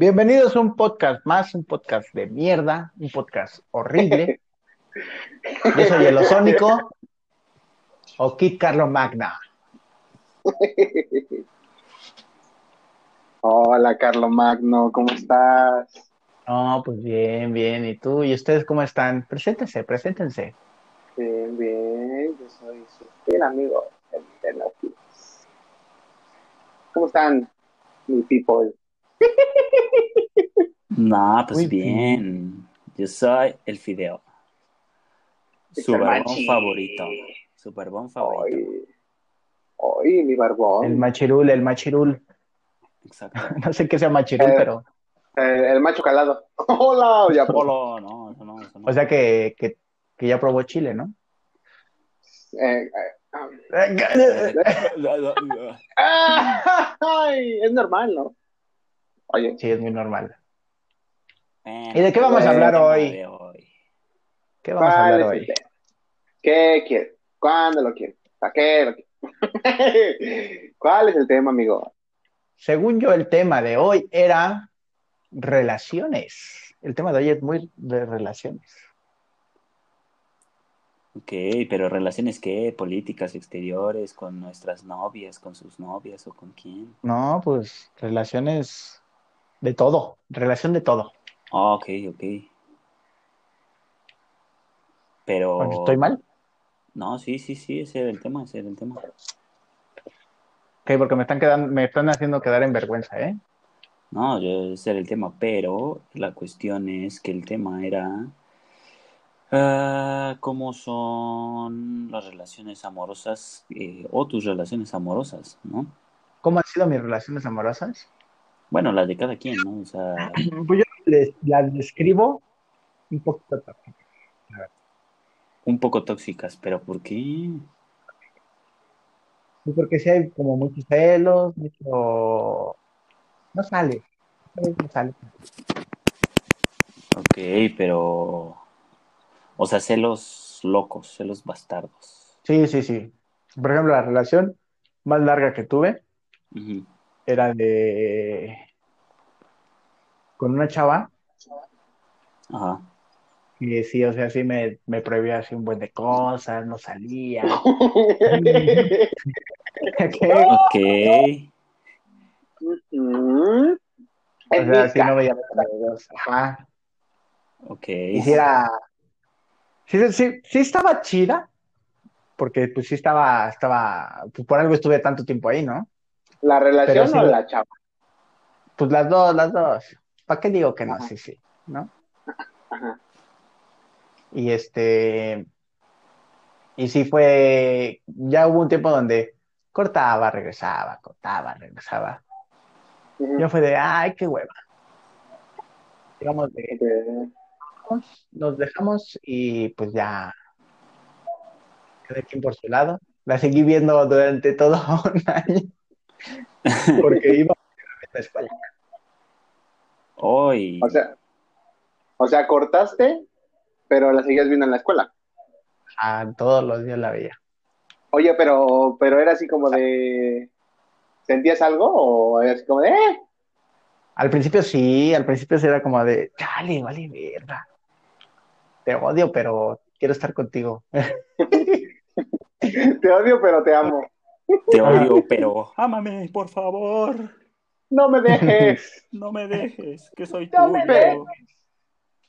Bienvenidos a un podcast más, un podcast de mierda, un podcast horrible. Yo soy el Osónico o Kit Carlos Magna. Hola, Carlos Magno, ¿cómo estás? No, pues bien, bien. ¿Y tú? ¿Y ustedes cómo están? Preséntense, preséntense. Bien, bien, yo soy su fiel amigo, el de. ¿Cómo están, mi people? No, pues Muy bien. Yo soy el Fideo. Su Super barbón machi. favorito. Su barbón favorito. Hoy, hoy, mi barbón. El machirul, el machirul. Exacto. No sé qué sea machirul, Eh, pero. El, el macho calado. Hola, ya Polo, no, eso no, eso no. O sea que, que, que ya probó Chile, ¿no? Eh, eh, ay, es normal, ¿no? Oye, Sí, es muy normal. Bueno, ¿Y de qué vamos a hablar hoy? ¿Qué vamos a ¿cuál hablar hoy? ¿Qué quieres? ¿Cuándo lo quieres? ¿Para qué lo quieres? ¿Cuál es el tema, amigo? Según yo, el tema de hoy era relaciones. El tema de hoy es muy de relaciones. Ok, pero relaciones qué? Políticas exteriores, con nuestras novias, con sus novias o con quién. No, pues relaciones de todo, relación de todo. Ah, ok, ok. Pero. Bueno, ¿Estoy mal? No, sí, sí, sí, ese era el tema, ese era el tema. Ok, porque me están quedando, me están haciendo quedar en vergüenza, ¿eh? No, yo, ese era el tema, pero la cuestión es que el tema era ah, cómo son las relaciones amorosas eh, o tus relaciones amorosas, ¿no? ¿Cómo han sido mis relaciones amorosas? Bueno, las de cada quien, ¿no? O sea, Pues yo les, las describo un poquito tóxicas. un poco tóxicas, pero ¿por qué? Sí, porque sí hay como muchos celos, mucho... No sale. No sale. Ok, pero... O sea, celos locos, celos bastardos. Sí, sí, sí. Por ejemplo, la relación más larga que tuve. Era de... con una chava Ajá. que sí, o sea, sí me, me prohibía así un buen de cosas, no salía. Ok. Mm. O Es sea, sí no veía. Ajá. Ok. Y sí era... Sí, sí, sí estaba chida, porque pues sí estaba, estaba, pues por algo estuve tanto tiempo ahí, ¿no? ¿La relación sí o la chava? Pues las dos, las dos. ¿Para qué digo que no? Ajá. Sí, sí, ¿no? Ajá. Y este, y sí fue, ya hubo un tiempo donde cortaba, regresaba, cortaba, regresaba. Yo fue de, ay, qué hueva. Digamos, de, nos dejamos y pues ya, cada quien por su lado. La seguí viendo durante todo un año, porque iba a la escuela. Hoy. O sea, o sea, cortaste, pero la seguías viendo en la escuela. Ah, todos los días la veía. Oye, pero, pero era así como de, ¿sentías algo o era así como de, eh? Al principio sí, al principio sí era como de, chale, vale, verga. Te odio, pero quiero estar contigo. Te odio, pero te amo. Te Ajá. odio, pero ámame, por favor. No me dejes. No me dejes, que soy No me tuyo. dejes.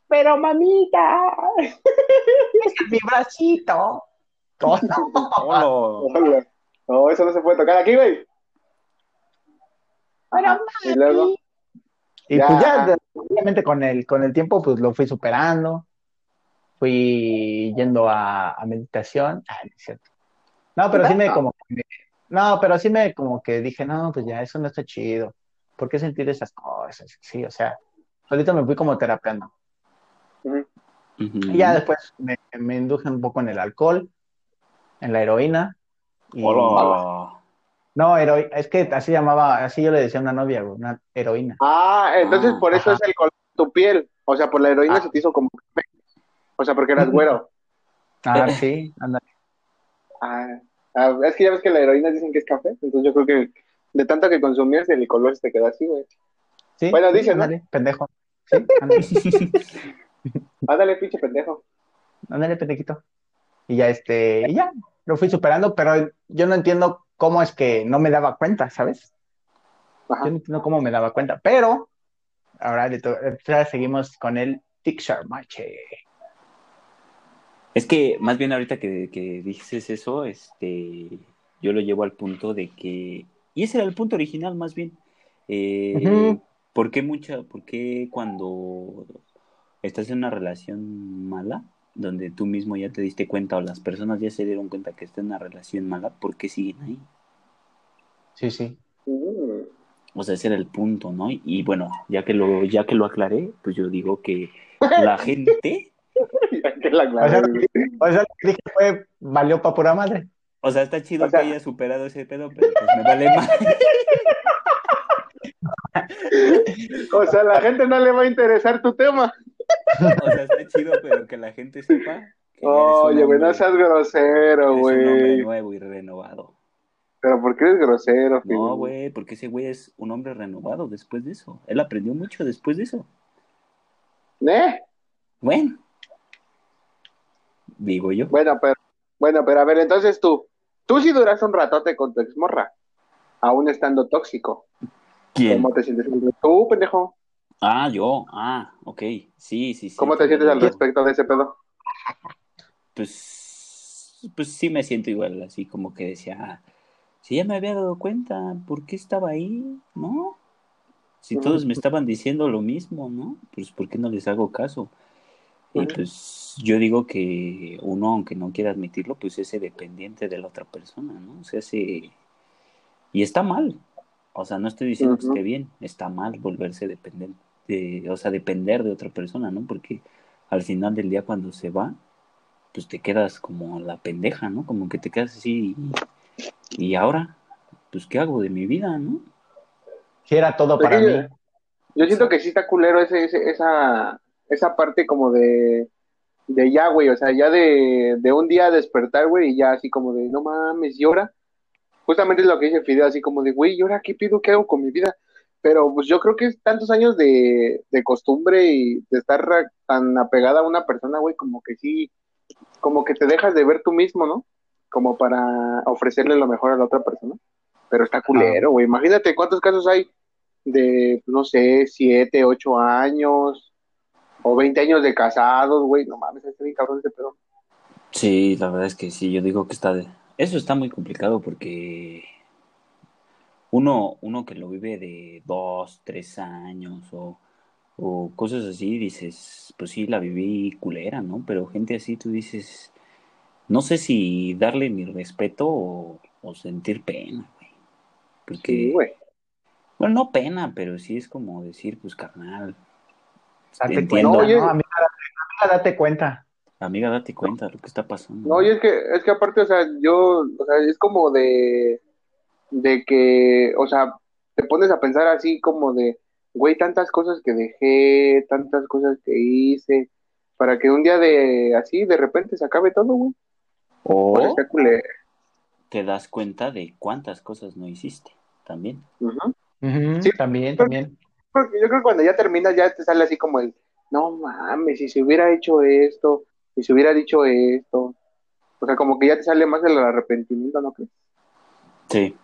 pero mamita. Es mi bracito. Oh, no. Eso no se puede tocar aquí, güey. Pero, Y luego, Y Ya. pues ya, obviamente con el, con el tiempo, pues lo fui superando. Fui yendo a, a meditación. Ah, no es cierto. No, pero sí me como que me- no, pero sí me como que dije, no, pues ya eso no está chido. ¿Por qué sentir esas cosas? Sí, o sea, solito me fui como terapeando. Y ya después me, me induje un poco en el alcohol, en la heroína. Y... Hola. No, heroi- es que así llamaba, así yo le decía a una novia, una heroína. Ah, entonces Ah, por eso ajá. es el color de tu piel. O sea, por la heroína Ah. se te hizo como. O sea, porque eras güero. Ah, sí, anda. Ah, ah, es que ya ves que la heroína dicen que es café. Entonces yo creo que de tanto que consumías el color se te quedó así, güey. Sí, Bueno, dice, ¿no? ándale, pendejo. Sí, ándale, Ándale, pinche pendejo. ándale, pendejito. Y ya, este, y ya, lo fui superando, pero yo no entiendo cómo es que no me daba cuenta, ¿sabes? Ajá. Yo no entiendo cómo me daba cuenta, pero ahora le ahora seguimos con el Picture Mache. Es que más bien ahorita que, que dices eso, este, yo lo llevo al punto de que, y ese era el punto original más bien, eh. ¿por qué mucha, por qué cuando estás en una relación mala, donde tú mismo ya te diste cuenta o las personas ya se dieron cuenta que estás en una relación mala, ¿por qué siguen ahí? Sí, sí. O sea, ese era el punto, ¿no? Y bueno, ya que lo, ya que lo aclaré, pues yo digo que la gente, que la O sea, o sea, lo que dije fue, valió pa' pura madre. o sea, está chido O sea- que haya superado ese pedo, pero pues me vale más. O sea, a la gente no le va a interesar tu tema. O sea, está chido, pero que la gente sepa que Oye, güey, no seas grosero, eres un hombre güey. nuevo y renovado. Pero ¿por qué eres grosero? No, güey, porque ese güey es un hombre renovado después de eso. Él aprendió mucho después de eso. ¿Eh? Bueno, digo yo. Bueno, pero, bueno, pero a ver, entonces tú, tú sí duraste un ratote con tu exmorra, aún estando tóxico. ¿Quién? ¿Cómo te sientes? Tú, pendejo, Ah, yo. Ah, ok. Sí, sí, sí. ¿cómo te sientes al Yo- respecto de ese pedo? Pues, pues sí me siento igual, así como que decía, ah, si ya me había dado cuenta, ¿por qué estaba ahí? ¿No? Si todos me estaban diciendo lo mismo, ¿no? Pues ¿por qué no les hago caso? Y pues yo digo que uno, aunque no quiera admitirlo, pues es dependiente de la otra persona, ¿no? O sea, se... Y está mal. O sea, no estoy diciendo que esté bien, está mal volverse dependiente, o sea, depender de otra persona, ¿no? Porque al final del día cuando se va, pues te quedas como la pendeja, ¿no? Como que te quedas así y, y ahora, pues ¿qué hago de mi vida, no? Si era todo Pues para mí. Yo siento que sí está culero ese, ese- esa, esa parte como de, de ya, güey, o sea, ya de, de un día despertar, güey, y ya así como de, no mames, y ahora, justamente es lo que dice Fidel, así como de, güey, ¿y ahora qué pido, qué hago con mi vida? Pero pues yo creo que es tantos años de, de costumbre y de estar tan apegada a una persona, güey, como que sí, como que te dejas de ver tú mismo, ¿no? Como para ofrecerle lo mejor a la otra persona. Pero está culero, güey. Imagínate cuántos casos hay de, no sé, siete, ocho años o 20 años de casados, güey. No mames, está bien cabrón ese pedo. Sí, la verdad es que sí, yo digo que está de... Eso está muy complicado porque uno, uno que lo vive de dos, tres años o, o cosas así, dices, pues sí, la viví culera, ¿no? Pero gente así, tú dices, no sé si darle mi respeto o, o sentir pena, güey. Porque, Sí, güey. bueno, no pena, pero sí es como decir, pues carnal, Date cuenta. ¿no? Amiga, amiga, date cuenta. amiga, date cuenta de lo que está pasando. No, y es que, es que aparte, o sea, yo, o sea, es como de, de que, o sea, te pones a pensar así como de, güey, tantas cosas que dejé, tantas cosas que hice, para que un día de, así, de repente se acabe todo, güey. O te das cuenta de cuántas cosas no hiciste también. Ujú. Ujú, Sí. También, también. Porque yo creo que cuando ya terminas ya te sale así como el, no mames, si se hubiera hecho esto, si se hubiera dicho esto. O sea, como que ya te sale más el arrepentimiento, ¿no crees? Sí.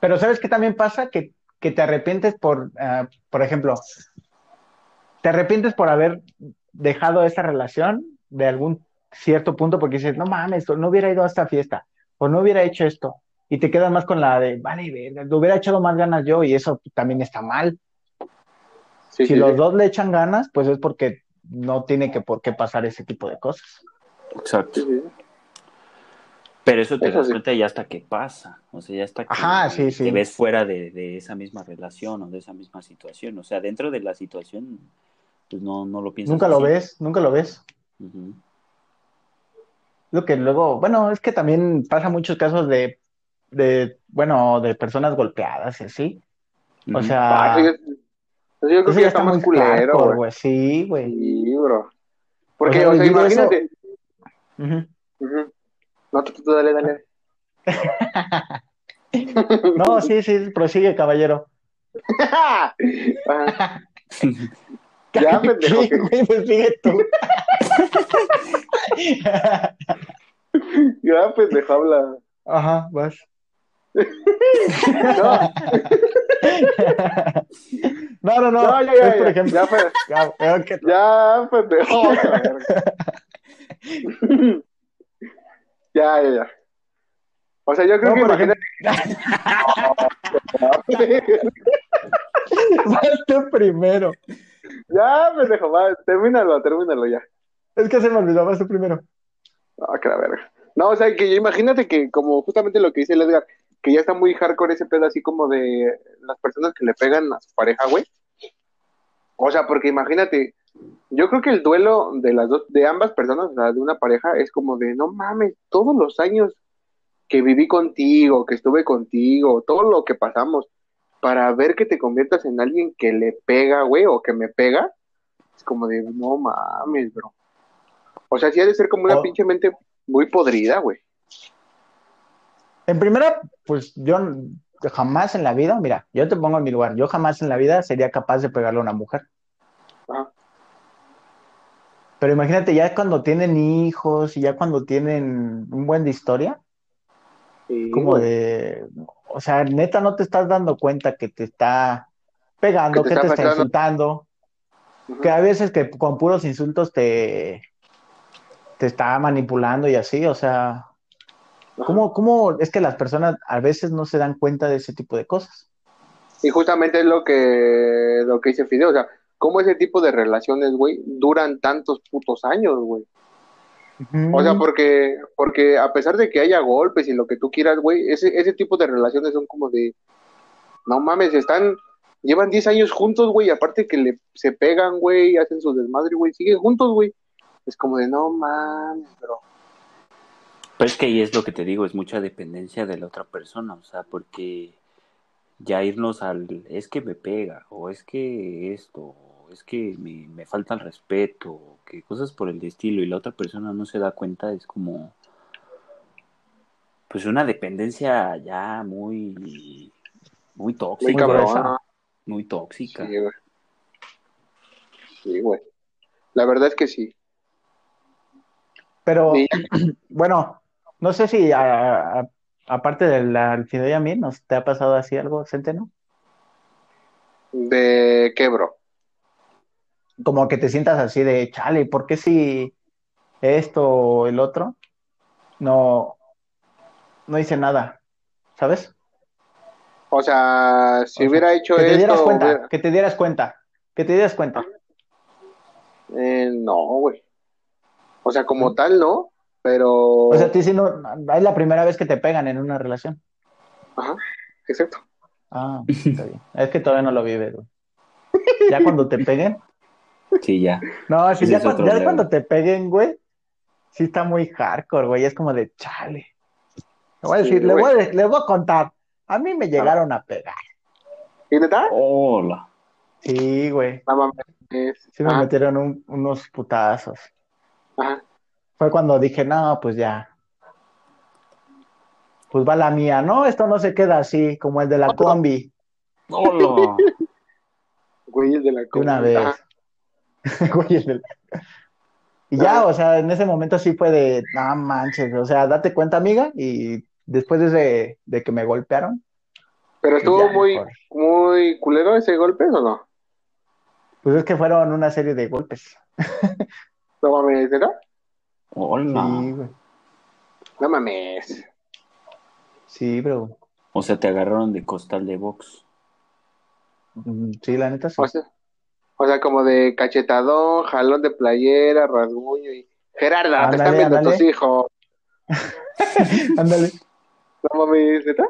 Pero ¿sabes qué también pasa? Que, que te arrepientes por, ah, por ejemplo, te arrepientes por haber dejado esa relación de algún cierto punto porque dices, no mames, no hubiera ido a esta fiesta o no hubiera hecho esto. Y te quedas más con la de, vale, verga, le hubiera echado más ganas yo y eso también está mal. Sí, si sí, los sí. dos le echan ganas, pues es porque no tiene que por qué pasar ese tipo de cosas. Exacto. Sí, sí. Pero eso te Eso das sí. cuenta ya hasta que pasa. O sea, ya hasta que Ajá, sí, sí. te ves fuera de, de esa misma relación o de esa misma situación. O sea, dentro de la situación, pues no, no lo piensas. Nunca lo ves, nunca lo ves. Lo que luego, bueno, es que también pasa muchos casos de, de, bueno, de personas golpeadas y así. O sea, Ah, eso yo, creo eso que ya está más muy culero, güey. Sí, güey. Sí, bro. Porque, O sea, o sea, vivir eso- imagínate. Ujú. Ujú. No, tú, tú, dale, dale. No, sí, sí, prosigue, caballero. Ya, pendejo. Sí, que- güey, pues sigue tú. Ya, pendejo, habla. Ajá, vas. No, No, no, no. no, ya, ya, es, por ya, ejemplo. ya, pe- Ya, que- ya, verga. Ya, ya, ya. O sea, yo creo No, que imagínate. Vas primero. Ya, pendejo, va, termínalo, termínalo ya. Es que se me olvidó, vas tú primero. Ah, que la verga. No, o sea, que imagínate que como justamente lo que dice el Edgar, que ya está muy hardcore ese pedo así como de las personas que le pegan a su pareja, güey. O sea, porque imagínate, yo creo que el duelo de las dos, de ambas personas, o sea, de una pareja, es como de, no mames, todos los años que viví contigo, que estuve contigo, todo lo que pasamos, para ver que te conviertas en alguien que le pega, güey, o que me pega, es como de, no mames, bro. O sea, sí ha de ser como una pinche mente muy podrida, güey. En primera, pues yo jamás en la vida, mira, yo te pongo en mi lugar, yo jamás en la vida sería capaz de pegarle a una mujer. Ajá. Pero imagínate, ya cuando tienen hijos y ya cuando tienen un buen de historia, Sí, como de, o sea, neta no te estás dando cuenta que te está pegando, Que que te te está insultando, que a veces que con puros insultos te, te está manipulando y así, o sea. ¿Cómo, cómo es que las personas a veces no se dan cuenta de ese tipo de cosas? Y justamente es lo que, lo que dice Fideo, o sea, cómo ese tipo de relaciones, güey, duran tantos putos años, güey. O sea, porque, porque a pesar de que haya golpes y lo que tú quieras, güey, ese, ese tipo de relaciones son como de, no mames, están, llevan 10 años juntos, güey, y aparte que le, se pegan, güey, hacen su desmadre, güey, siguen juntos, güey. Es como de, no mames. Pero es que ahí es lo que te digo, es mucha dependencia de la otra persona, o sea, porque ya irnos al, es que me pega, o es que esto, o es que me, me falta el respeto, o que cosas por el estilo, y la otra persona no se da cuenta, es como, pues una dependencia ya muy, muy tóxica, Muy cabrón, muy tóxica. Sí, güey. Sí, güey. La verdad es que sí. Pero Sí. bueno, no sé si aparte del al Fideo y a mí, ¿nos te ha pasado así algo, Centeno? ¿De qué, bro? Como que te sientas así de, chale, ¿por qué si esto o el otro no, no hice nada? ¿Sabes? O sea, si O sea, hubiera hecho que te dieras esto, cuenta, hubiera- que te dieras cuenta, que te dieras cuenta. eh, no, güey. O sea, como tal, no, pero... O sea, a ti sí no, es la primera vez que te pegan en una relación. Ajá, exacto. Ah, está bien. Es que todavía no lo vives, güey. Ya cuando te peguen, Sí, ya. no, si Ese ya, es cuan- otro ya cuando te peguen, güey, sí está muy hardcore, güey. Es como de chale. Le voy a Sí, decir, le güey. voy a, le voy a contar. A mí me llegaron a pegar. ¿Y neta? Hola. Sí, güey. Sí me metieron un- unos putazos. ajá. Fue cuando dije, no, pues ya. Pues va la mía. No, esto no se queda así, como el de la combi, Hola. Güey, el de la de una combi. vez. Güey, el de la- Y ya, o sea, en ese momento sí fue de, no manches, o sea, date cuenta, amiga, y después de, ese- de que me golpearon, Pero pues estuvo ya, muy, mejor. muy culero ese golpe, ¿o no? Pues es que fueron una serie de golpes. No mames, ¿neta? Hola. Sí, güey. No mames. Sí, bro. O sea, te agarraron de costal de box. Mm, Sí, la neta sí. O sea, o sea, como de cachetadón, jalón de playera, rasguño y... Gerarda, te están viendo ándale. tus hijos. Ándale. No mames, ¿neta?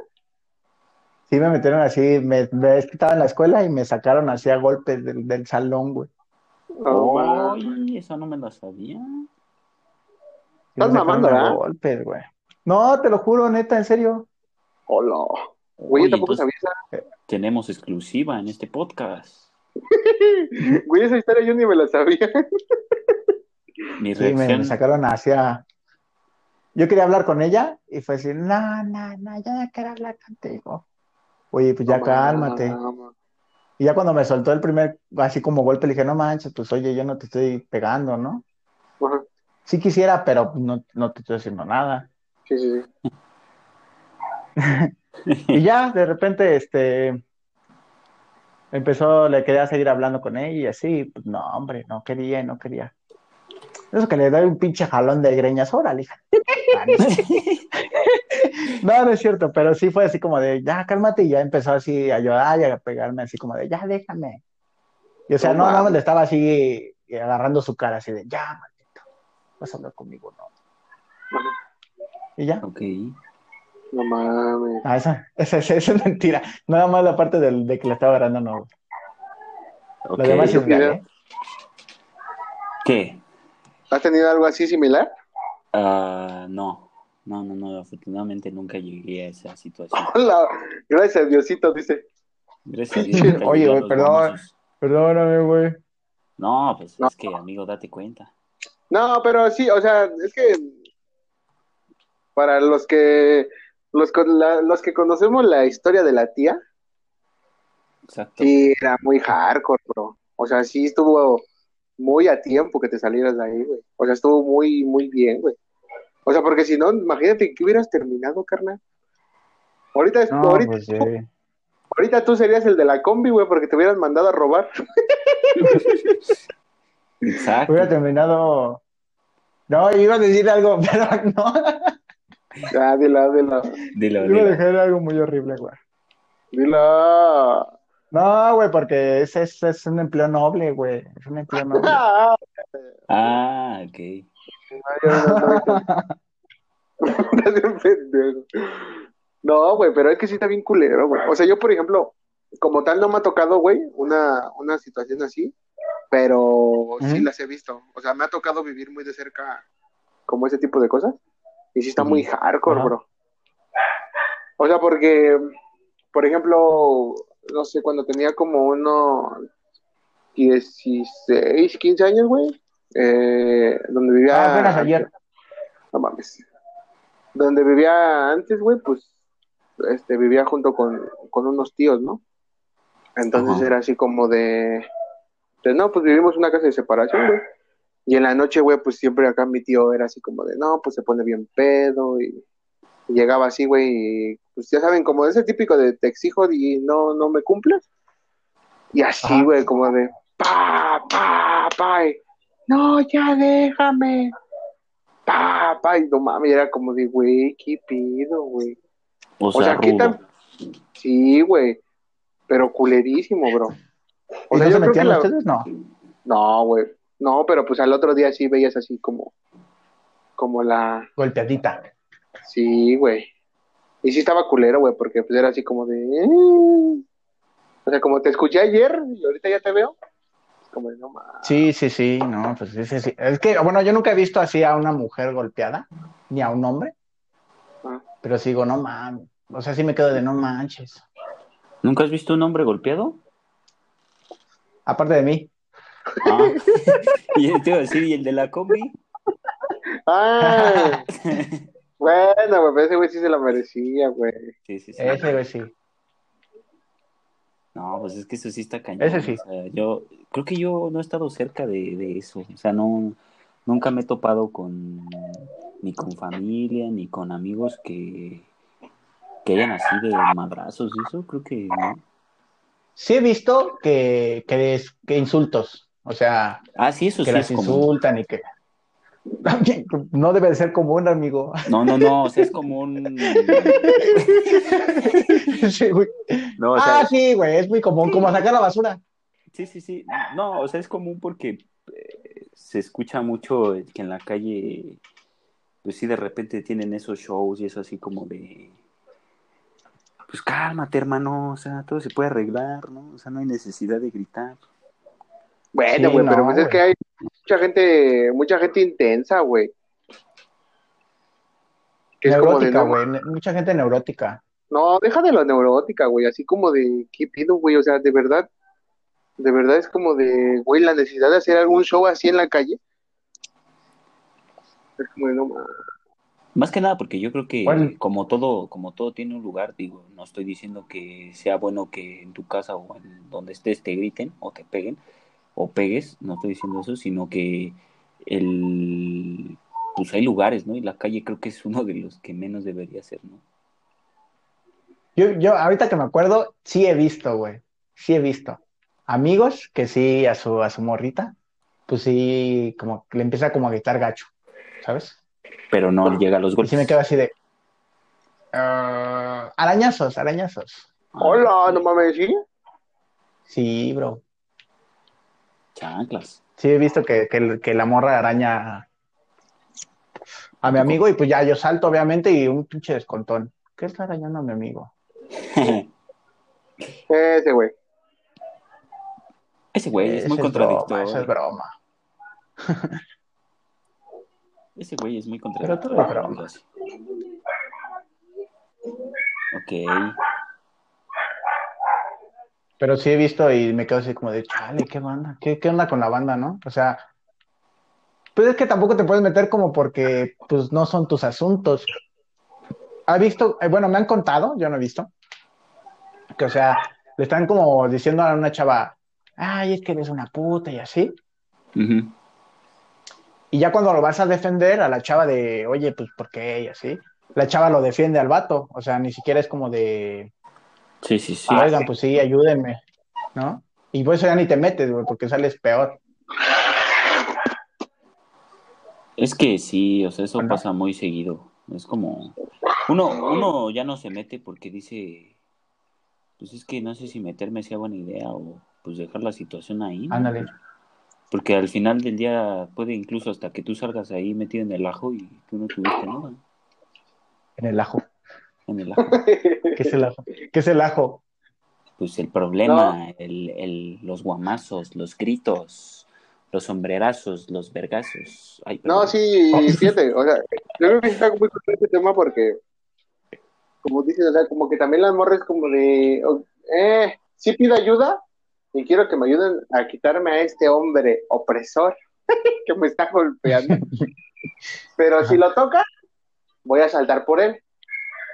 Sí, me metieron así, me, me- estaba en la escuela y me sacaron así a golpes del, del salón, güey. No. Ay, esa no me la sabía. Estás mamando, ¿verdad? golpes, güey. No, te lo juro, neta, en serio. Hola. Güey, yo Oye, tampoco entonces sabía esa... tenemos exclusiva en este podcast. Güey, esa historia yo ni me la sabía. Mi Sí, me, me sacaron hacia. Yo quería hablar con ella y fue decir, no, no, no, ya no quiero hablar contigo. Oye, pues ya No cálmate. Y ya cuando me soltó el primer, así como golpe, le dije, no manches, pues oye, yo no te estoy pegando, ¿no? Ajá. Sí quisiera, pero no, no te estoy haciendo nada. Sí, sí, sí. Y ya, de repente, este, empezó, le quería seguir hablando con ella y así, pues no, hombre, no quería, no quería. Eso que le doy un pinche jalón de greñas, órale, hija. No, no es cierto, pero sí fue así como de, ya, cálmate, y ya empezó así a llorar y a pegarme así como de, ya, déjame. Y o sea, No no, le estaba así agarrando su cara así de, ya, maldito, vas a hablar conmigo, no. Ajá. Y ya. Ok. No mames. Ah, esa, esa, esa- esa es mentira. Nada más la parte del, de que la estaba agarrando, no. ok. Lo demás es real, ¿eh? ¿Qué? ¿Has tenido algo así similar? Ah, no. No, no, no. Afortunadamente nunca llegué a esa situación. Hola. Gracias a Diosito, dice. Gracias a Dios nunca Oye, güey, perdón. Perdóname, güey. No, pues No. es que, amigo, date cuenta. No, pero sí, o sea, es que para los que los, la- los que conocemos la historia de la tía, Exacto. sí era muy hardcore, bro. O sea, sí estuvo muy a tiempo que te salieras de ahí, güey. O sea, estuvo muy, muy bien, güey. O sea, porque si no, imagínate que hubieras terminado, carnal. Ahorita, es- No, ahorita, pues sí. ahorita tú serías el de la combi, güey, porque te hubieran mandado a robar. Exacto. Hubiera terminado. No, iba a decir algo, pero no. Ah, dila, dila, Dilo, Iba a dilo. dejar algo muy horrible, güey. dila. No, güey, porque ese es, es un empleo noble, güey. Es un empleo noble. Ah, ok. No, güey, pero es que sí está bien culero, güey. O sea, yo, por ejemplo, como tal no me ha tocado, güey, una, una situación así, pero sí las he visto. O sea, me ha tocado vivir muy de cerca como ese tipo de cosas. Y sí está muy hardcore, bro. O sea, porque, por ejemplo, no sé, cuando tenía como unos 16, 15 años, güey, eh, donde vivía... Ah, apenas ayer. No mames. Donde vivía antes, güey, pues, este, vivía junto con, con unos tíos, ¿no? Entonces era así como de, de, no, pues vivimos una casa de separación, güey. Y en la noche, güey, pues siempre acá mi tío era así como de, no, pues se pone bien pedo y, y llegaba así, güey, y pues ya saben, como ese típico de te exijo y no, no me cumples. Y así, güey, como de, pa, pa, pa, y, no, ya déjame. Pa, pa, y no mames, era como de, güey, ¿qué pido, güey? O O sea, sea, ¿qué tan- Sí, güey, pero culerísimo, bro. O ¿Y sea, no yo se creo que metían la... ustedes? No. No, güey. No, pero pues al otro día sí veías así como, como la, Golpeadita. sí, güey. Y sí estaba culero, güey, porque pues era así como de, "Eh". o sea, como te escuché ayer y ahorita ya te veo, como de, no mames. Sí, sí, sí, no, pues sí, sí, sí. Es que, bueno, yo nunca he visto así a una mujer golpeada, ni a un hombre, Ah. pero sí digo, no mames. O sea, sí me quedo de no manches. ¿Nunca has visto un hombre golpeado? Aparte de mí. Ah. y te iba a decir, ¿y el de la combi? Ah, bueno, güey, pero ese güey sí se la merecía, güey. Sí, sí, sí. Ese, güey, sí. No, pues es que eso sí está cañón. Ese sí. O sea, yo creo que yo no he estado cerca de, de eso. O sea, no, nunca me he topado con ni con familia ni con amigos que, que hayan así de madrazos y eso. Creo que no. Sí he visto que, que, es- que insultos, o sea, Ah, sí, eso que sí las es común. insultan y que... No debe de ser común, amigo. No, no, no, o sea, es común. Sí, güey. No, o sea, Ah, sí, güey, es muy común, como sacar la basura. Sí, sí, sí. No, o sea, es común porque eh, se escucha mucho que en la calle, pues sí, de repente tienen esos shows y eso así como de, pues cálmate, hermano, o sea, todo se puede arreglar, ¿no? O sea, no hay necesidad de gritar. Bueno, Sí, güey, pero pues es que hay mucha gente, mucha gente intensa, güey. Que es como de, Neurótica, no, güey, mucha gente neurótica. no, deja de lo neurótica, güey, así como de, ¿qué pido, güey? O sea, de verdad, de verdad es como de, güey, la necesidad de hacer algún show así en la calle. Es como de, no. Más que nada porque yo creo que Bueno. como todo, como todo tiene un lugar, digo, no estoy diciendo que sea bueno que en tu casa o en donde estés te griten o te peguen o pegues, no estoy diciendo eso, sino que el pues hay lugares, ¿no? Y la calle creo que es uno de los que menos debería ser, ¿no? Yo, yo, ahorita que me acuerdo, sí he visto, güey. Sí he visto. Amigos que sí, a su, a su morrita, pues sí, como le empieza como a gritar gacho, ¿sabes? Pero no llega a los Y golpes. sí me quedo así de. "Ah, arañazos, arañazos. Hola, no mames, ¿sí? Sí, bro. Chanclas. Sí he visto que, que, que la morra araña a mi amigo y pues ya yo salto, obviamente, y un pinche descontón. ¿Qué está arañando a mi amigo? Ese güey. Ese güey es muy contradictorio. esa es broma. Ese güey es muy Pero contradictorio. digo así. Ok. Pero sí he visto y me quedo así como de, chale, ¿qué banda? ¿Qué, qué onda con la banda, no? O sea, pues es que tampoco te puedes meter como porque, pues, no son tus asuntos. ¿Ha visto? Eh, bueno, me han contado, yo no he visto, que, o sea, le están como diciendo a una chava, ay, es que eres una puta y así. Ujú. Y ya cuando lo vas a defender a la chava de, oye, pues, ¿por qué? Y así, la chava lo defiende al vato, o sea, ni siquiera es como de, Sí, sí, sí. Sí, oigan, pues sí, ayúdenme, ¿no? Y por eso ya ni te metes, güey, porque sales peor. Es que sí, o sea, eso Bueno. pasa muy seguido. Es como uno, uno ya no se mete porque dice, pues es que no sé si meterme sea buena idea o pues dejar la situación ahí. ¿no? Porque al final del día puede incluso hasta que tú salgas ahí metido en el ajo y tú no tuviste nada En el ajo. en el ajo. ¿Qué es el ajo? ¿Qué es el ajo? Pues el problema, el, el, los guamazos, los gritos, los sombrerazos, los vergazos. Ay, No, sí, fíjate, o sea, yo creo que está muy con este tema porque, como dices, o sea, como que también las morras como de, eh, sí pido ayuda y quiero que me ayuden a quitarme a este hombre opresor que me está golpeando. Pero si lo toca, voy a saltar por él.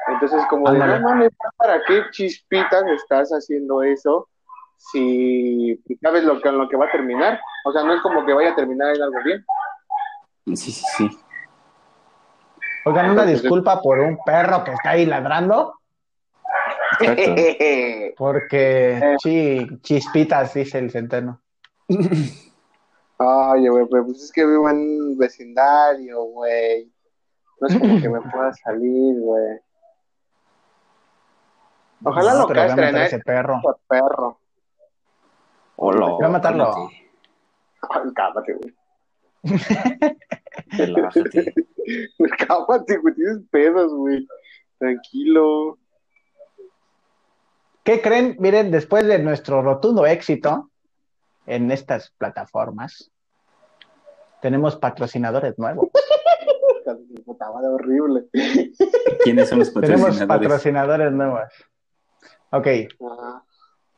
Entonces, como de, no mames, ¿para qué chispitas estás haciendo eso? Si sabes lo que, en lo que va a terminar. O sea, no es como que vaya a terminar en algo bien. Sí, sí, sí. Oigan, una disculpa por un perro que está ahí ladrando, Exacto. porque sí, chispitas, dice el centeno. Ay, güey, pero pues es que vivo en un vecindario, güey. No es como que me pueda salir, güey. Ojalá No, lo castren, ¿eh? ese perro. Perro. Hola, Voy a matarlo. cámate, güey. relájate. Cámate, güey. Tienes pedos, güey. Tranquilo. ¿Qué creen? Miren, después de nuestro rotundo éxito en estas plataformas, tenemos patrocinadores nuevos. Horrible. ¿Quiénes son los Tenemos patrocinadores? patrocinadores nuevos. Ok, Ajá.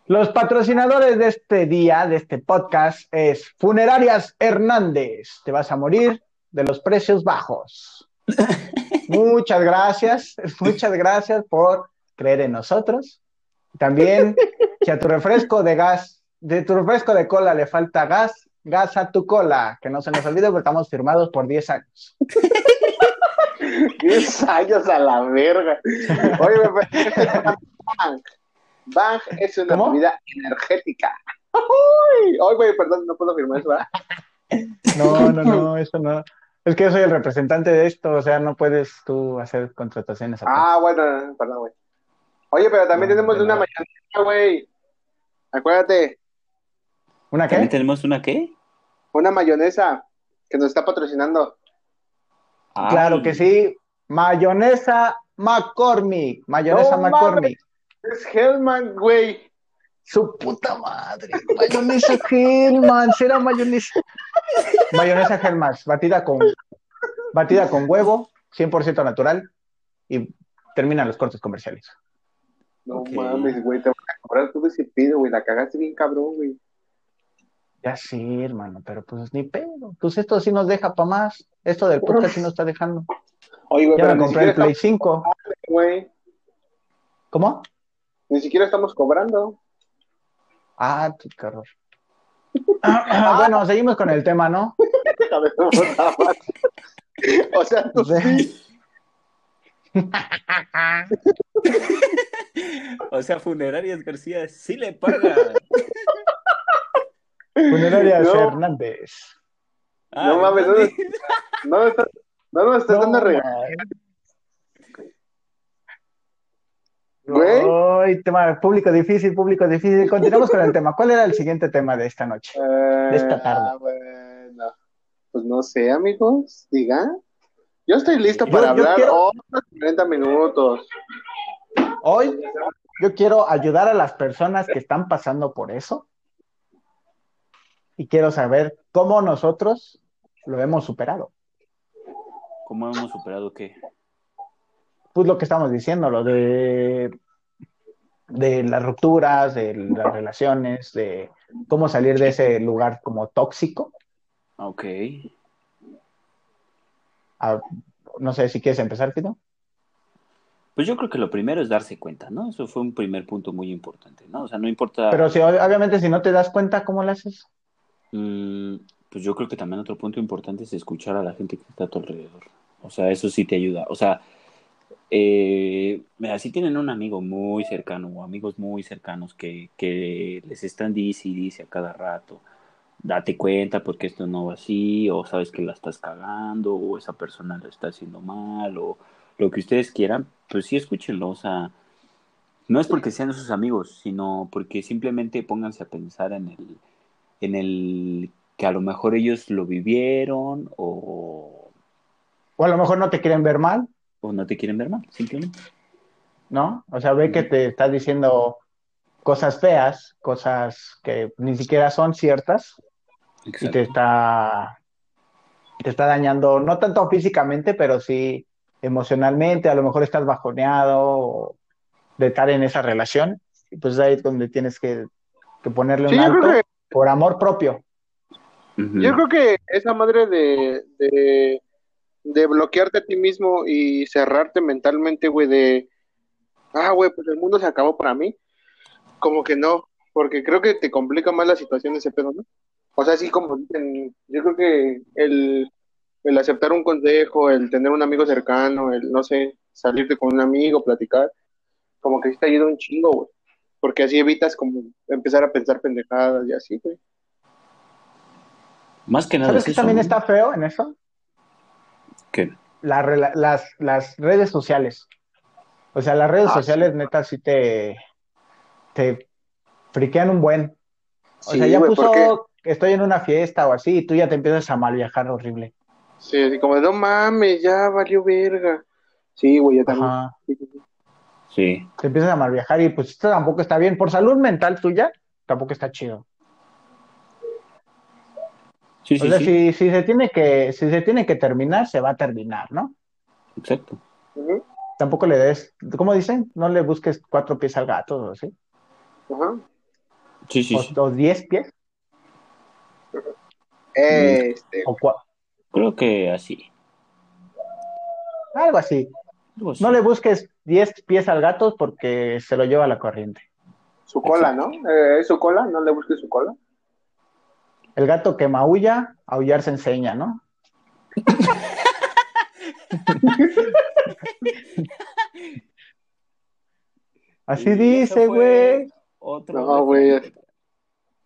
Los patrocinadores de este día, de este podcast, es Funerarias Hernández. Te vas a morir de los precios bajos. Muchas gracias, muchas gracias por creer en nosotros. También, si a tu refresco de gas, de tu refresco de cola le falta gas, gas a tu cola. Que no se nos olvide porque estamos firmados por 10 años. 10 años a la verga. Oye, Bang. Bang es una ¿Cómo? bebida energética. Ay, güey, perdón, no puedo firmar eso, ¿verdad? No, no, no, eso no. Es que yo soy el representante de esto, o sea, no puedes tú hacer contrataciones. Ah, bueno, perdón, güey. Oye, pero también No, tenemos una mayonesa, güey. Acuérdate, ¿Una ¿También qué? tenemos una qué? una mayonesa que nos está patrocinando. Ay, Claro que sí. Mayonesa McCormick. Mayonesa No McCormick. Es Hellman, güey. Su puta madre. Mayonesa Hellman. Será mayonesa. Mayonesa Hellman. Batida con, batida con huevo. 100% natural. Y terminan los cortes comerciales. No mames, güey, te van a cobrar todo ese pido, güey. La cagaste bien cabrón, güey. Ya sí, hermano, pero pues ni pedo. Pues esto sí nos deja para más. Esto del podcast sí nos está dejando. Oye, güey, Ya pero me compré el Play 5. estamos, güey, ¿Cómo? ni siquiera estamos cobrando. Ah, tu carro. bueno, seguimos con el tema, ¿no? Déjame botar más. O sea, tú. O sea, Funerarias García sí le paga. Funerarias No. Hernández. Ah, No mames. No nos estás, no nos estás dando regalos, güey. Ay, tema, público difícil, público difícil. Continuamos con el tema. ¿Cuál era el siguiente tema de esta noche? Eh, esta tarde. ah, bueno. Pues no sé, amigos, diga. Yo estoy listo para yo hablar quiero- otros 40 minutos. Hoy yo quiero ayudar a las personas que están pasando por eso y quiero saber cómo nosotros lo hemos superado. ¿Cómo hemos superado qué? Pues lo que estamos diciendo, lo de, de las rupturas, de las relaciones, de cómo salir de ese lugar como tóxico. Ok. Ah, no sé si quieres empezar, Tito. Pues yo creo que lo primero es darse cuenta, ¿no? Eso fue un primer punto muy importante, ¿no? O sea, no importa. Pero si obviamente si no te das cuenta, ¿cómo lo haces? Mm, pues yo creo que también otro punto importante es escuchar a la gente que está a tu alrededor. O sea, eso sí te ayuda. O sea, eh, mira, si tienen un amigo muy cercano o amigos muy cercanos que, que les están dice y dice a cada rato, date cuenta porque esto no va así, o sabes que la estás cagando, o esa persona lo está haciendo mal, o lo que ustedes quieran, pues sí escúchenlo. O sea, no es porque sean sus amigos, sino porque simplemente pónganse a pensar en el, en el que a lo mejor ellos lo vivieron o, O a lo mejor no te quieren ver mal, o no te quieren ver mal, simplemente. ¿no? O sea, ve que te estás diciendo cosas feas, cosas que ni siquiera son ciertas y te está, te está dañando, no tanto físicamente, pero sí emocionalmente, a lo mejor estás bajoneado o de estar en esa relación, y pues ahí es donde tienes que, que ponerle Sí, un alto que por amor propio. Yo creo que esa madre de, de, de bloquearte a ti mismo y cerrarte mentalmente, güey, de, ah, güey, pues el mundo se acabó para mí, como que no, porque creo que te complica más la situación ese pedo, ¿no? O sea, así como dicen, yo creo que el, el aceptar un consejo, el tener un amigo cercano, el, no sé, salirte con un amigo, platicar, como que sí te ayuda un chingo, güey, porque así evitas como empezar a pensar pendejadas y así, güey. Más que nada ¿Sabes es qué eso, también ¿no? está feo en eso? ¿Qué? La las, las redes sociales. O sea, las redes Ah, sociales, neta, sí te, te friquean un buen. O Sí, sea, ya güey, puso, estoy en una fiesta o así, y tú ya te empiezas a mal viajar horrible. Sí, así como de, no mames, ya valió verga. Sí, güey, yo también. Ajá. Sí. Te empiezas a mal viajar y pues esto tampoco está bien. Por salud mental tuya, tampoco está chido. Sí, O sí, sea, sí. si, si se tiene que, si se tiene que terminar, se va a terminar, ¿no? Exacto. Ujú, Tampoco le des, ¿cómo dicen? No le busques cuatro pies al gato o así. Ajá. Sí, sí, O, sí. o diez pies. Este, O cua- Creo que así. algo así. Algo así. No le busques 10 pies al gato porque se lo lleva la corriente. su cola, ¿no? Eh, ¿Es su cola? ¿No le busques su cola? El gato que maulla, aullar se enseña, ¿no? Así Y dice, güey. Otro. No, güey.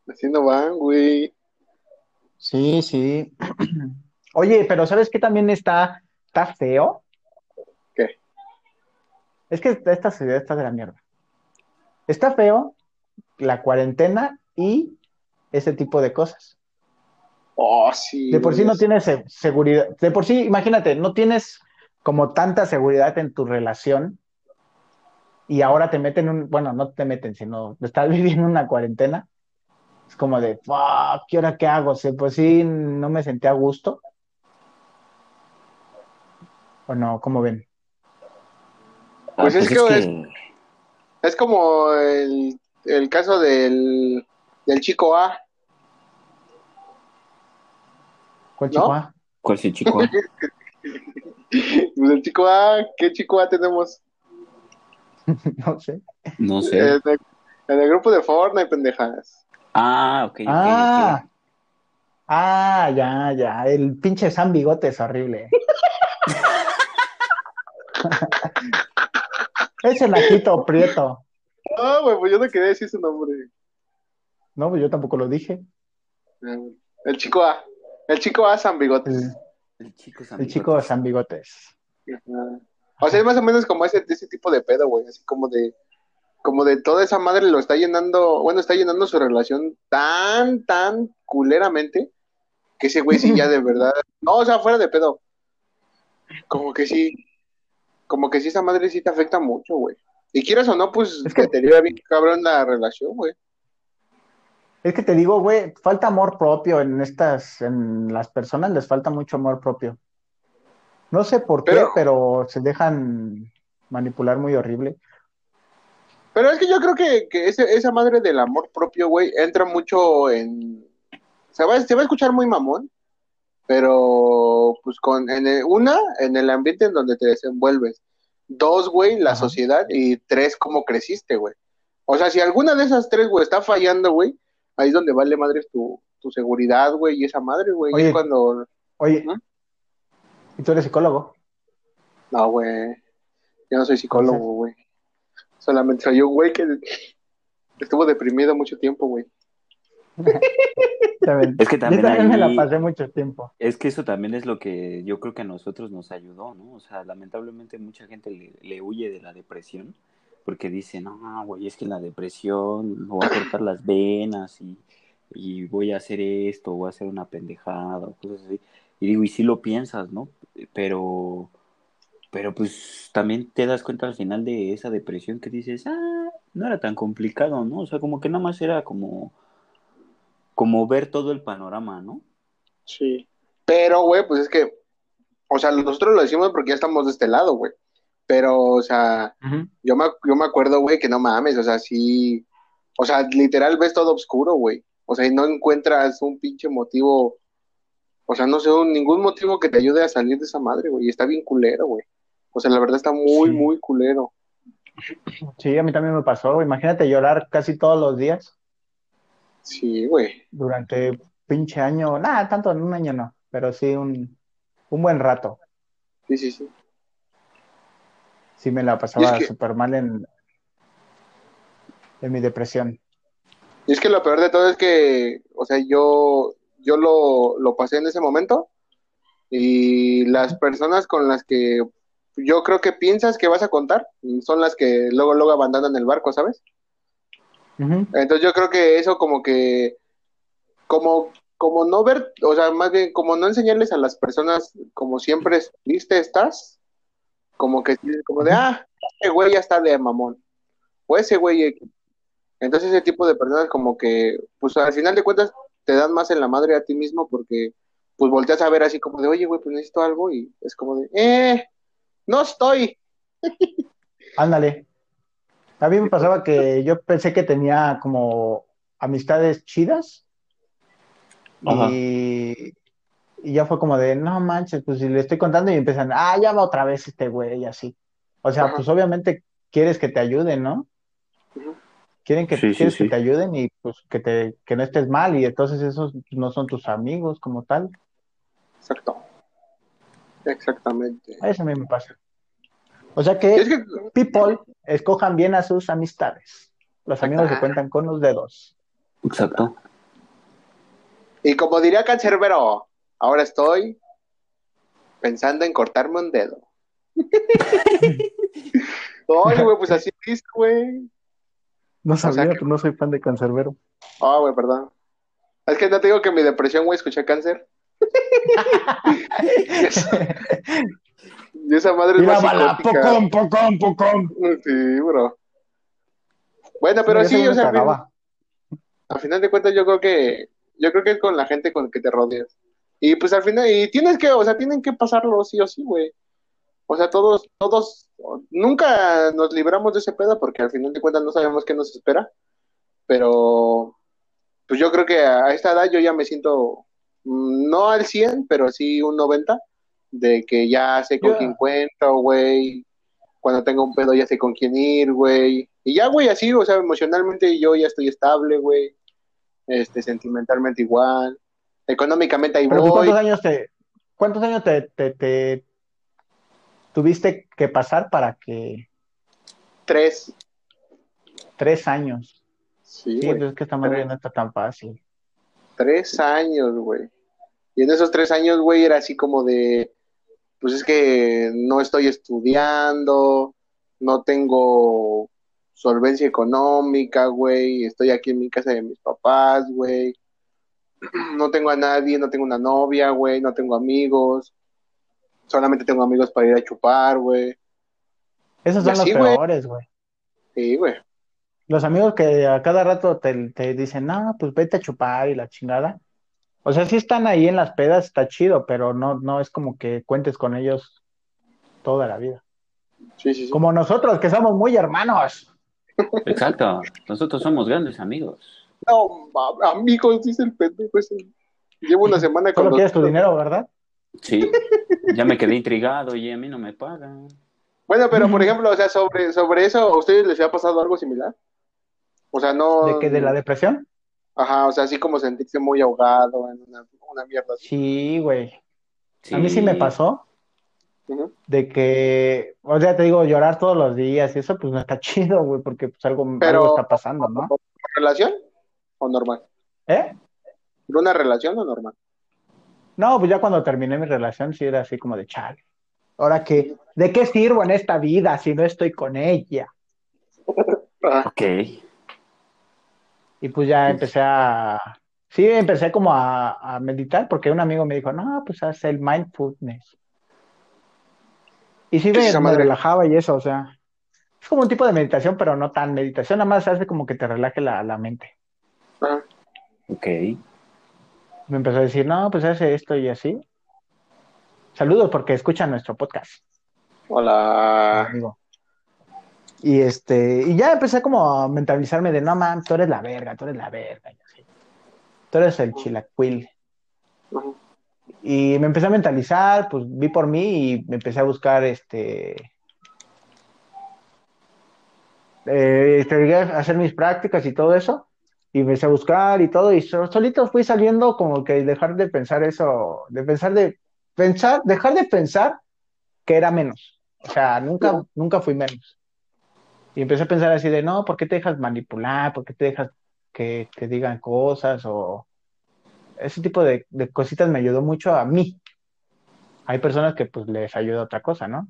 Así no van, güey. Sí, sí. Oye, pero ¿sabes qué también está, está feo? ¿Qué? Es que esta ciudad está de la mierda. Está feo la cuarentena y ese tipo de cosas. Oh, sí. De por sí no es- tienes se- seguridad. De por sí, imagínate, no tienes como tanta seguridad en tu relación y ahora te meten un, bueno, no te meten, sino estás viviendo una cuarentena. Es como de, fuck, ¿qué hora qué hago? Pues sí, no me sentí a gusto. ¿O no? ¿Cómo ven? Ah, Pues es que es Es como el, el caso del, del chico A. ¿Cuál ¿No? chico A? ¿Cuál es el chico? A? Pues el chico A, ¿qué chico A tenemos? no sé. No sé. En el, en el grupo de Fortnite, pendejas. Ah, ok, ok, Ah. Ah, ya, ya. El pinche San Bigote es horrible. Ese naquito prieto. No, güey, pues yo no quería decir su nombre. No, pues yo tampoco lo dije. El chico A. El chico A San Bigotes. El. El chico San el chico Bigotes. San Bigotes. Ajá. O sea, es más o menos como ese, ese tipo de pedo, güey. Así como de. Como de toda esa madre lo está llenando. Bueno, está llenando su relación tan, tan culeramente. Que ese güey sí ya de verdad. No, o sea, fuera de pedo. Como que sí. Como que sí, esa madre sí te afecta mucho, güey. Y quieras o no, pues Es que- deteriora bien cabrón la relación, güey. Es que te digo, güey, falta amor propio en estas, en las personas les falta mucho amor propio. No sé por qué, Pero- pero se dejan manipular muy horrible. Pero es que yo creo que, que ese- esa madre del amor propio, güey, entra mucho en... Se va, se va a escuchar muy mamón, pero pues con en el- una, en el ambiente en donde te desenvuelves. Dos, güey, la Ajá. sociedad. Y tres, cómo creciste, güey. O sea, si alguna de esas tres, güey, está fallando, güey, ahí es donde vale madre tu, tu seguridad, güey, y esa madre, güey. Y Oye. es cuando... Oye, ¿Mm? ¿y tú eres psicólogo? No, güey. Yo no soy psicólogo, güey. Solamente soy un güey que estuvo deprimido mucho tiempo, güey. Es que Yo también me la pasé mucho tiempo. Es que eso también es lo que yo creo que a nosotros nos ayudó, ¿no? O sea, lamentablemente mucha gente le, le huye de la depresión porque dice, no, güey, es que la depresión me voy a cortar las venas y, y voy a hacer esto, voy a hacer una pendejada o cosas así. Y digo, y sí lo piensas, ¿no? Pero, pero pues también te das cuenta al final de esa depresión que dices, ah, no era tan complicado, ¿no? O sea, como que nada más era como, como ver todo el panorama, ¿no? Sí. Pero, güey, pues es que, o sea, nosotros lo decimos porque ya estamos de este lado, güey. Pero, o sea, yo me, yo me acuerdo, güey, que no mames, o sea, sí, o sea, literal ves todo oscuro, güey. O sea, y no encuentras un pinche motivo, o sea, no sé, un- ningún motivo que te ayude a salir de esa madre, güey. Y está bien culero, güey. O sea, la verdad está muy, Sí. muy culero. Sí, a mí también me pasó. güey. Imagínate llorar casi todos los días Sí, güey. durante pinche año. Nada, tanto en un año no, pero sí un, un buen rato. Sí, sí, sí. Sí me la pasaba que- súper mal en, en mi depresión. Y es que lo peor de todo es que, o sea, yo, yo lo, lo pasé en ese momento y las personas con las que yo creo que piensas que vas a contar son las que luego, luego abandonan el barco, ¿sabes? Entonces yo creo que eso como que, como, como no ver, o sea, más bien como no enseñarles a las personas como siempre viste estás, como que como de, ah, ese güey ya está de mamón, o ese güey. Entonces ese tipo de personas como que, pues al final de cuentas te dan más en la madre a ti mismo porque pues volteas a ver así como de, oye, güey, pues necesito algo y es como de, eh, no estoy. Ándale. A mí me pasaba que yo pensé que tenía como amistades chidas y, y ya fue como de, no manches, pues si le estoy contando y empiezan, ah, ya va otra vez este güey y así. O sea, Ajá. pues obviamente quieres que te ayuden, ¿no? Quieren que, Sí, sí, quieres que sí. te ayuden y pues que te, que no estés mal y entonces esos no son tus amigos como tal. Exacto. Exactamente. Eso a mí me pasa. O sea que es que people escojan bien a sus amistades. Los amigos se cuentan con los dedos. Exacto. Y como diría Cancerbero, ahora estoy pensando en cortarme un dedo. Oye, güey, pues así es, güey. No sea sabía, que- pues no soy fan de Cancerbero. Ah, güey, perdón. Es que no te digo que mi depresión, güey, escuché cáncer. Y esa madre es Mira, más bala, psicótica. pocón, pocón, pocón. Sí, bro. Bueno, pero sí, o sea, a final de cuentas yo creo que yo creo que es con la gente con que te rodeas. Y pues al final, y tienes que, o sea, tienen que pasarlo sí o sí, güey. O sea, todos, todos, nunca nos libramos de ese pedo porque al final de cuentas no sabemos qué nos espera. Pero, pues yo creo que a esta edad yo ya me siento mm, no al 100, pero sí un 90, de que ya sé con quién cuento, güey. Cuando tengo un pedo ya sé con quién ir, güey. Y ya, güey, así, o sea, emocionalmente yo ya estoy estable, güey. Este, sentimentalmente igual. Económicamente ahí Pero pues, voy. ¿cuántos años te, cuántos años te, te- te tuviste que pasar para que Tres. tres años? Sí, Sí, es que esta madre no está tan fácil. Tres años, güey. Y en esos tres años, güey, era así como de, pues es que no estoy estudiando, no tengo solvencia económica, güey, estoy aquí en mi casa de mis papás, güey. No tengo a nadie, no tengo una novia, güey, no tengo amigos. Solamente tengo amigos para ir a chupar, güey. Esos son así, los peores, güey. Sí, güey. Los amigos que a cada rato te, te dicen, no, pues vete a chupar y la chingada. O sea, sí están ahí en las pedas, está chido, pero no, no es como que cuentes con ellos toda la vida. Sí, sí, sí. Como nosotros, que somos muy hermanos. Exacto. Nosotros somos grandes amigos. No, amigos, dice el pendejo ese. Llevo una semana con Solo quieres tu dinero, ¿verdad? Sí. Ya me quedé intrigado y a mí no me pagan. Bueno, pero por ejemplo, o sea, sobre, sobre eso, ¿a ustedes les ha pasado algo similar? O sea, no. ¿De que de la depresión? Ajá, o sea, así como sentirse muy ahogado en una, una mierda así. Sí, güey. A mí sí me pasó de que, o sea, te digo, llorar todos los días y eso pues no está chido, güey, porque pues algo, Pero- algo está pasando, ¿no? ¿Relación o normal? ¿Eh? ¿De una relación o normal? No, pues ya cuando terminé mi relación sí era así como de chale. Ahora qué, ¿de qué sirvo en esta vida si no estoy con ella? Ok. Y pues ya empecé a, sí, empecé como a, a meditar porque un amigo me dijo, no, pues haz el mindfulness. Y sí ¿Qué es me, relajaba y eso, o sea, es como un tipo de meditación, pero no tan meditación, nada más hace como que te relaje la, la mente. Ajá. Ok. Me empezó a decir, no, pues hace esto y así. Saludos porque escuchan nuestro podcast. Hola. amigo. Y este, y ya empecé como a mentalizarme de no man, tú eres la verga, tú eres la verga. Tú eres el chilacuil. Ujú. Y me empecé a mentalizar, pues vi por mí y me empecé a buscar este. Eh, llegué a hacer mis prácticas y todo eso. Y empecé a buscar y todo. Y so- solito fui saliendo como que dejar de pensar eso, de pensar de pensar, dejar de pensar que era menos. O sea, nunca, nunca fui menos. Y empecé a pensar así de no, ¿por qué te dejas manipular? ¿Por qué te dejas que te digan cosas? O ese tipo de, de cositas me ayudó mucho a mí. Hay personas que pues les ayuda otra cosa, ¿no?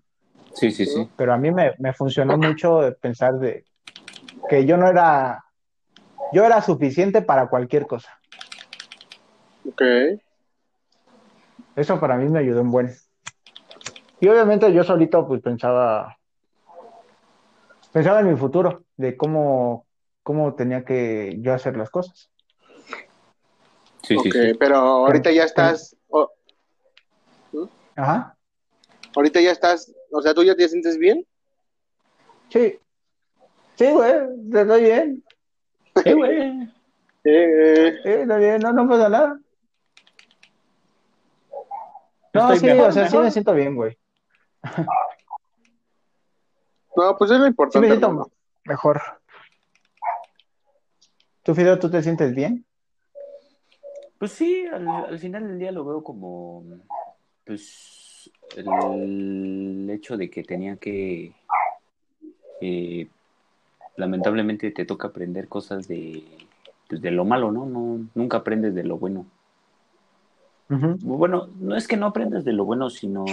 Sí, sí, sí. Pero a mí me, me funcionó mucho pensar de que yo no era, yo era suficiente para cualquier cosa. Ok. Eso para mí me ayudó en buen. Y obviamente yo solito pues pensaba, pensaba en mi futuro, de cómo, cómo tenía que yo hacer las cosas. Sí, sí, sí. pero ahorita ya estás, o- Ajá. ahorita ya estás, o sea, tú ya te sientes bien. Sí. Sí, güey, estoy bien. Sí, güey. Eh, Sí, está bien, no, no pasa nada. No, Estoy sí, mejor, o sea, sí mejor. me siento bien, güey. no, pues es lo Sí importante. me siento hermano. mejor. ¿Tú, Fidel, tú te sientes bien? Pues sí, al, al final del día lo veo como, pues, el hecho de que tenía que, eh, lamentablemente te toca aprender cosas de, pues, de lo malo, ¿no? no nunca aprendes de lo bueno. Bueno, no es que no aprendas de lo bueno, sino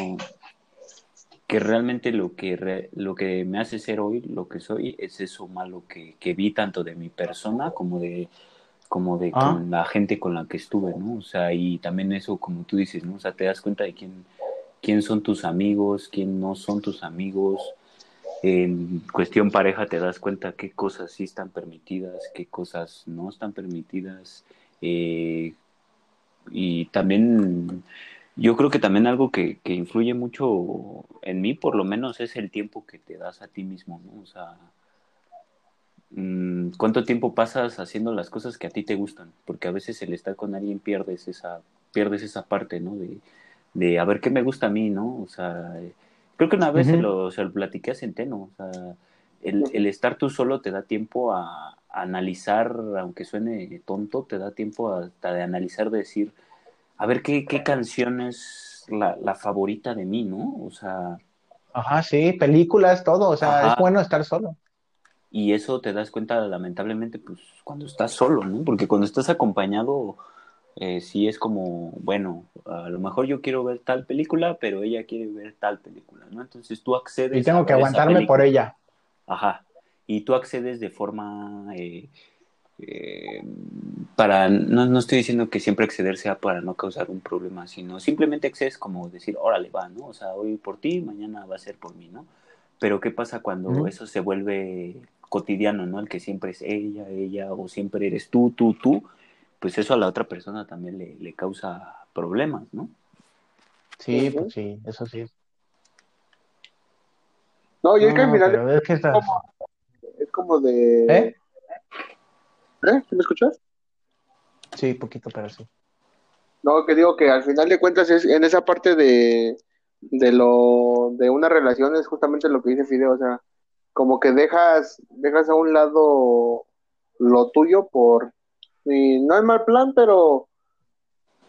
que realmente lo que, re- lo que me hace ser hoy, lo que soy, es eso malo que, que vi tanto de mi persona como de como de Ah. con la gente con la que estuve, ¿no? O sea, y también eso, como tú dices, ¿no? O sea, te das cuenta de quién, quién son tus amigos, quién no son tus amigos. En cuestión pareja te das cuenta qué cosas sí están permitidas, qué cosas no están permitidas. Eh, y también yo creo que también algo que, que influye mucho en mí, por lo menos, es el tiempo que te das a ti mismo, ¿no? O sea, mm, ¿cuánto tiempo pasas haciendo las cosas que a ti te gustan? Porque a veces el estar con alguien pierdes esa, pierdes esa parte, ¿no? De, de a ver qué me gusta a mí, ¿no? O sea, creo que una vez se, lo, se lo platiqué a Centeno, o sea, el, el estar tú solo te da tiempo a, a analizar, aunque suene tonto, te da tiempo hasta de analizar, de decir, a ver qué, qué canción es la, la favorita de mí, ¿no? O sea, Ajá, sí, películas, todo. O sea, Ajá. es bueno estar solo. y eso te das cuenta, lamentablemente, pues cuando estás solo, ¿no? Porque cuando estás acompañado, eh, sí es como, bueno, a lo mejor yo quiero ver tal película, pero ella quiere ver tal película, ¿no? Entonces tú accedes Y tengo a que aguantarme por ella. Ajá. Y tú accedes de forma eh, eh, para, no, no estoy diciendo que siempre acceder sea para no causar un problema, sino simplemente accedes como decir, órale, va, ¿no? O sea, hoy por ti, mañana va a ser por mí, ¿no? Pero ¿qué pasa cuando eso se vuelve cotidiano, ¿no? El que siempre es ella, ella, o siempre eres tú, tú, tú, pues eso a la otra persona también le, le causa problemas, ¿no? Sí, pues sí, eso sí. No, y es que al No, final es que como, es como de... ¿Eh? ¿Eh? ¿Sí ¿Me escuchas? Sí, poquito, pero sí. No, que digo que al final de cuentas es en esa parte de, de lo de una relación es justamente lo que dice Fideo, o sea, como que dejas dejas a un lado lo tuyo por y no es mal plan, pero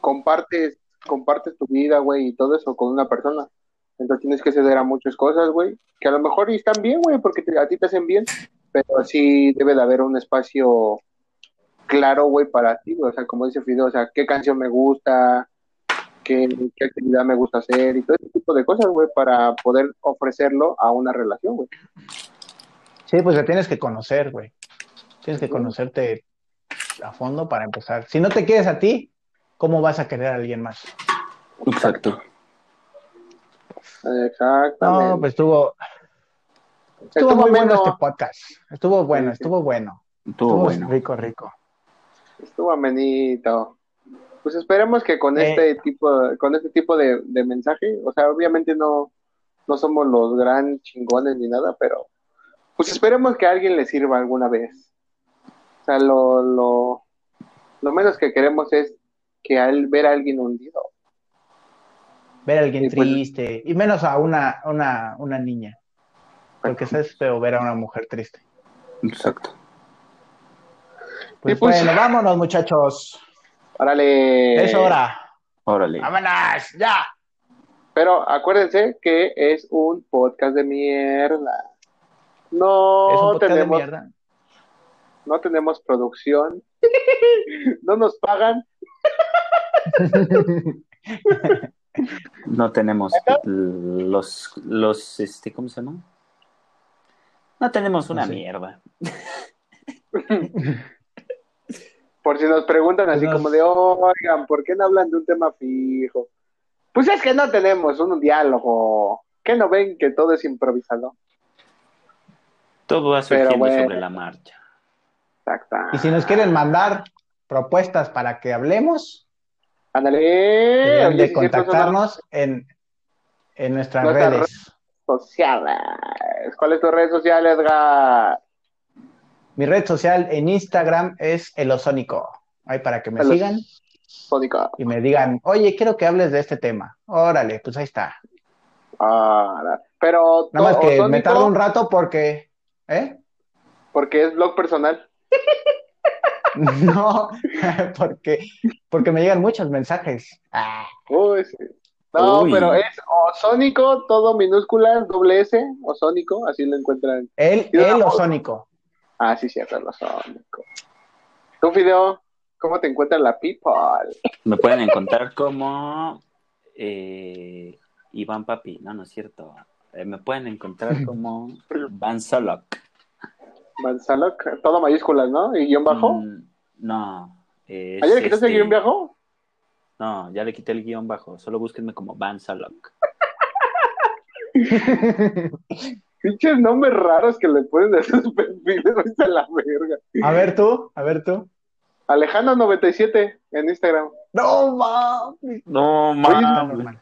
compartes compartes tu vida, güey, y todo eso con una persona. Entonces tienes que ceder a muchas cosas, güey, que a lo mejor están bien, güey, porque te- a ti te hacen bien, pero sí debe de haber un espacio claro, güey, para ti, güey. O sea, como dice Fideo, o sea, qué canción me gusta, qué, qué actividad me gusta hacer y todo ese tipo de cosas, güey, para poder ofrecerlo a una relación, güey. Sí, pues te tienes que conocer, güey. Tienes que conocerte a fondo para empezar. Si no te quieres a ti, ¿cómo vas a querer a alguien más? Exacto. Exactamente. No, pues estuvo, estuvo Estuvo muy bueno este podcast. Estuvo bueno, estuvo bueno. Estuvo Estuvo bueno. rico, rico. Estuvo amenito. Pues esperemos que con Eh. este tipo, con este tipo de, de mensaje, o sea, obviamente no, no somos los gran chingones ni nada, pero pues esperemos que a alguien le sirva alguna vez. O sea, lo, lo, lo menos que queremos es que al ver a alguien hundido. Ver a alguien pues- triste, y menos a una, una, una niña. Porque es feo ver a una mujer triste. Exacto. Pues, Y pues- bueno, vámonos, muchachos. Órale. Es hora. Órale. ¡Vámonos! ¡Ya! Pero acuérdense que es un podcast de mierda. No Es un podcast de tenemos, mierda. no tenemos producción. no nos pagan. No tenemos los, los, este, ¿cómo se llama? No tenemos una No sé. mierda. Por si nos preguntan así Pues como de, oigan, ¿por qué no hablan de un tema fijo? Pues es que no tenemos un diálogo. ¿Qué no ven que todo es improvisado? Todo va surgiendo bueno. sobre la marcha. Exacto. Y si nos quieren mandar propuestas para que hablemos, Ándale. de las contactarnos en, en nuestras Nuestras redes. sociales. ¿Cuál es tu red social, Edgar? Mi red social en Instagram es Elosónico. Ahí para que me Elos- sigan Sónica. y me digan, oye, quiero que hables de este tema. Órale, pues ahí está. Ah, pero Nada más que me tardo un rato porque, ¿eh? porque es blog personal. No, porque, porque me llegan muchos mensajes. Ah, Uy, sí. No, Uy. pero es Ozónico, todo minúsculas, doble S, Ozónico, así lo encuentran. el, el. Osónico. Ah, sí, cierto, el Ozónico. Tu video, ¿cómo te encuentran la people? Me pueden encontrar como eh, Iván Papi. No, no es cierto. Eh, me pueden encontrar como Van Solok. Manzaloc, todo mayúsculas, ¿no? ¿Y guion bajo? Mm, no. es, ¿Ayer le quitaste el este, guion bajo? No, ya le quité el guion bajo. Solo búsquenme como Van Solok. Pinches nombres raros que le ponen a sus perfiles, a la verga. A ver tú, a ver tú. Alejandro97 en Instagram. No, mames. No, mames.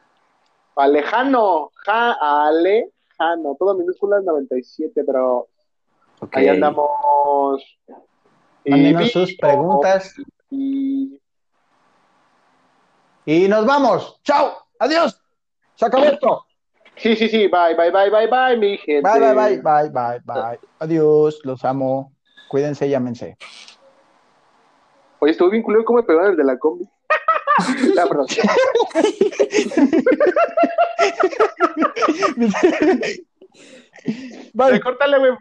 Alejano, ja, Alejano, todo minúsculas 97, pero ahí andamos. Y Mándenos sus preguntas. Y Y nos vamos. ¡Chao! ¡Adiós! ¡Se acabó esto! Sí, sí, sí, bye, bye, bye, bye, bye, mi gente. Bye, bye, bye, bye, bye, bye. Adiós, los amo. Cuídense, llámense. Oye, estuvo bien culero cómo me pegaron el de la combi. La perdón. Bye. Córtale, güey.